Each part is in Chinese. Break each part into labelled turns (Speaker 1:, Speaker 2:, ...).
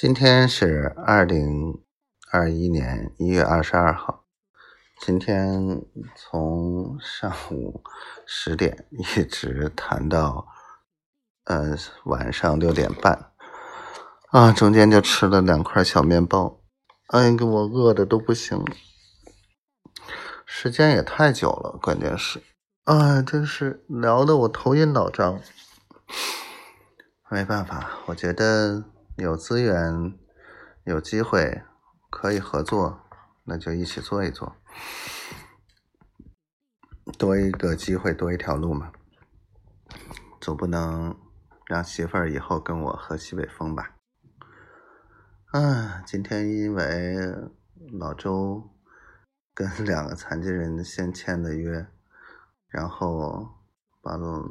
Speaker 1: 今天是二零二一年一月二十二号。今天从上午十点一直谈到呃晚上六点半啊，中间就吃了两块小面包，哎，给我饿的都不行，时间也太久了，关键是，啊，真是聊的我头晕脑胀。没办法，我觉得。有资源，有机会可以合作，那就一起做一做，多一个机会多一条路嘛，总不能让媳妇儿以后跟我喝西北风吧？啊，今天因为老周 跟 两个残疾人先签的约，然后把老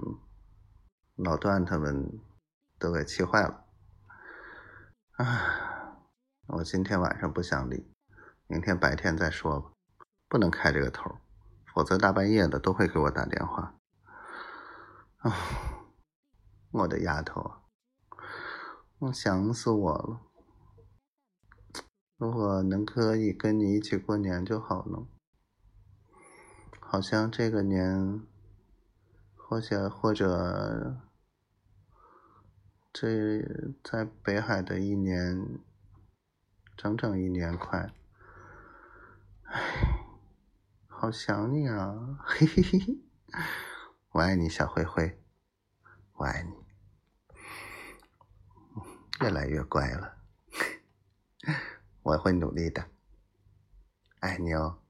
Speaker 1: 老段他们都给气坏了。唉，我今天晚上不想理，明天白天再说吧。不能开这个头，否则大半夜的都会给我打电话。啊，我的丫头，我想死我了。如果能可以跟你一起过年就好了。好像这个年，或者或者。这在北海的一年，整整一年快，唉，好想你啊！嘿嘿嘿嘿，我爱你，小灰灰，我爱你，越来越乖了，我会努力的，爱你哦。